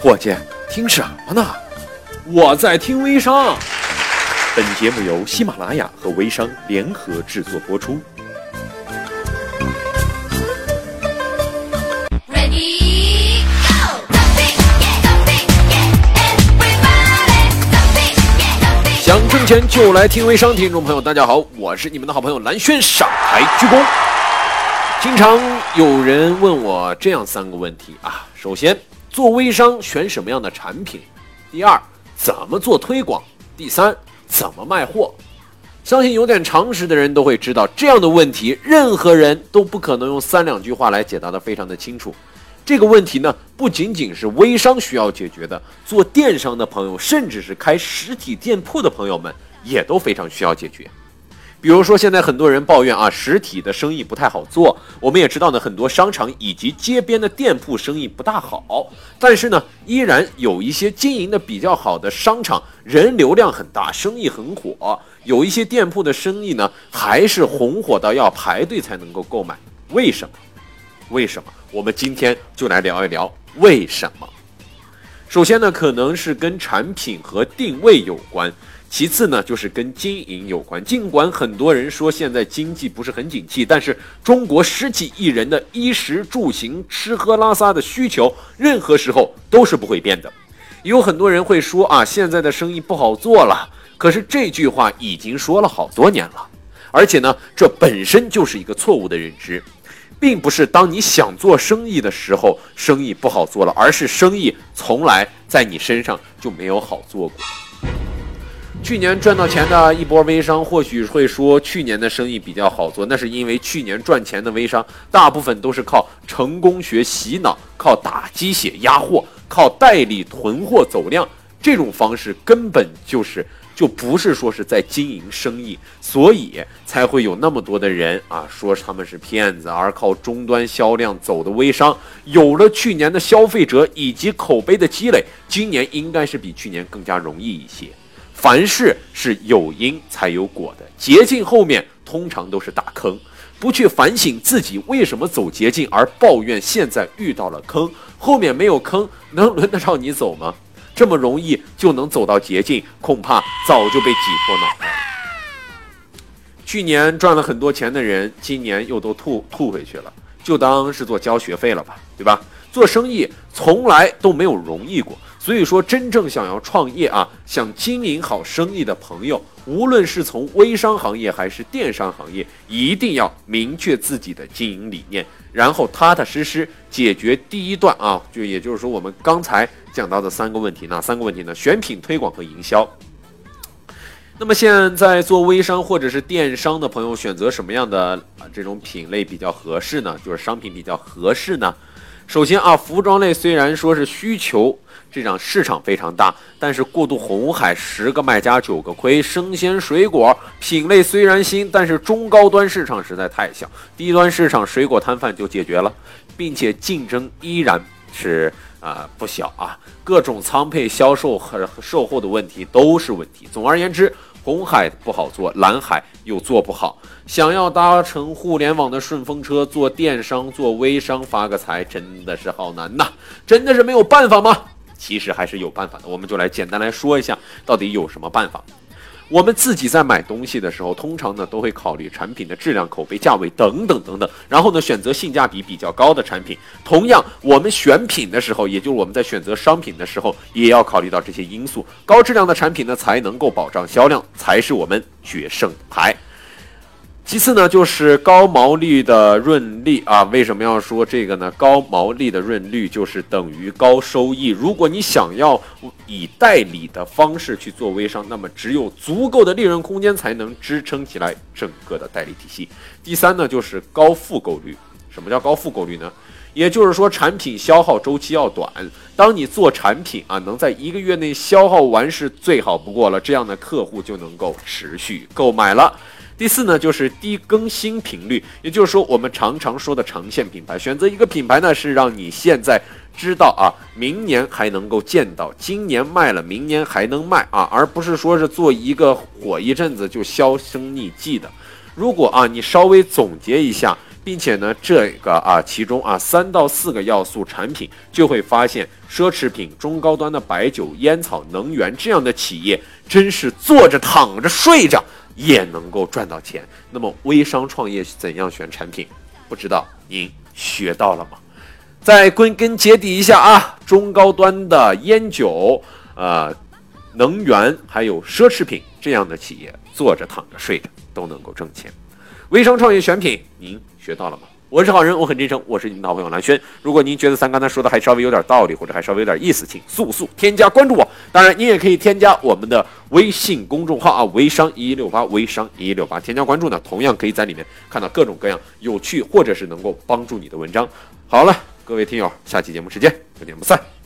伙计，听什么呢？我在听微商。本节目由喜马拉雅和微商联合制作播出。想挣钱就来听微商，听众朋友大家好，我是你们的好朋友蓝轩，上台鞠躬。经常有人问我这样三个问题啊：首先，做微商选什么样的产品？第二，怎么做推广？第三，怎么卖货？相信有点常识的人都会知道，这样的问题，任何人都不可能用三两句话来解答的非常的清楚。这个问题呢，不仅仅是微商需要解决的，做电商的朋友，甚至是开实体店铺的朋友们，也都非常需要解决。比如说，现在很多人抱怨啊，实体的生意不太好做。我们也知道呢，很多商场以及街边的店铺生意不大好，但是呢，依然有一些经营的比较好的商场，人流量很大，生意很火。有一些店铺的生意呢，还是红火到要排队才能够购买。为什么？为什么？我们今天就来聊一聊为什么。首先呢，可能是跟产品和定位有关；其次呢，就是跟经营有关。尽管很多人说现在经济不是很景气，但是中国十几亿人的衣食住行、吃喝拉撒的需求，任何时候都是不会变的。有很多人会说啊，现在的生意不好做了。可是这句话已经说了好多年了，而且呢，这本身就是一个错误的认知。并不是当你想做生意的时候，生意不好做了，而是生意从来在你身上就没有好做过。去年赚到钱的一波微商，或许会说去年的生意比较好做，那是因为去年赚钱的微商大部分都是靠成功学洗脑，靠打鸡血压货，靠代理囤货走量，这种方式根本就是。就不是说是在经营生意，所以才会有那么多的人啊说他们是骗子，而靠终端销量走的微商，有了去年的消费者以及口碑的积累，今年应该是比去年更加容易一些。凡事是有因才有果的，捷径后面通常都是大坑，不去反省自己为什么走捷径，而抱怨现在遇到了坑，后面没有坑，能轮得着你走吗？这么容易就能走到捷径，恐怕早就被挤破脑袋。去年赚了很多钱的人，今年又都吐吐回去了，就当是做交学费了吧，对吧？做生意从来都没有容易过，所以说真正想要创业啊，想经营好生意的朋友，无论是从微商行业还是电商行业，一定要明确自己的经营理念。然后踏踏实实解决第一段啊，就也就是说我们刚才讲到的三个问题，哪三个问题呢？选品、推广和营销。那么现在做微商或者是电商的朋友，选择什么样的啊这种品类比较合适呢？就是商品比较合适呢？首先啊，服装类虽然说是需求这场市场非常大，但是过度红海十个卖家九个亏。生鲜水果品类虽然新，但是中高端市场实在太小，低端市场水果摊贩就解决了，并且竞争依然是啊、不小啊，各种仓配、销售和售后的问题都是问题。总而言之，红海不好做，蓝海又做不好。想要搭乘互联网的顺风车，做电商、做微商发个财，真的是好难呐！真的是没有办法吗？其实还是有办法的，我们就来简单来说一下，到底有什么办法。我们自己在买东西的时候，通常呢都会考虑产品的质量、口碑、价位等等等等，然后呢选择性价比比较高的产品。同样，我们选品的时候，也就是我们在选择商品的时候，也要考虑到这些因素。高质量的产品呢，才能够保障销量，才是我们决胜牌。其次呢，就是高毛利的润利啊。为什么要说这个呢？高毛利的润率就是等于高收益。如果你想要以代理的方式去做微商，那么只有足够的利润空间才能支撑起来整个的代理体系。第三呢，就是高复购率。什么叫高复购率呢？也就是说，产品消耗周期要短。当你做产品啊，能在一个月内消耗完是最好不过了，这样的客户就能够持续购买了。第四呢，就是低更新频率，也就是说，我们常常说的长线品牌，选择一个品牌呢，是让你现在知道啊，明年还能够见到，今年卖了，明年还能卖啊，而不是说是做一个火一阵子就销声匿迹的。如果啊，你稍微总结一下，并且呢，这个啊其中啊三到四个要素产品，就会发现奢侈品、中高端的白酒、烟草、能源这样的企业，真是坐着、躺着、睡着也能够赚到钱。那么微商创业怎样选产品？不知道您学到了吗？再归根结底一下啊，中高端的烟酒、呃能源还有奢侈品这样的企业，坐着、躺着、睡着都能够挣钱。微商创业选品，您学到了吗？我是好人，我很真诚，我是你们的好朋友蓝轩。如果您觉得咱刚才说的还稍微有点道理，或者还稍微有点意思，请速速添加关注我。当然，您也可以添加我们的微信公众号啊，微商一一六八，微商一一六八，添加关注呢，同样可以在里面看到各种各样有趣或者是能够帮助你的文章。好了，各位听友，下期节目时间不见不散。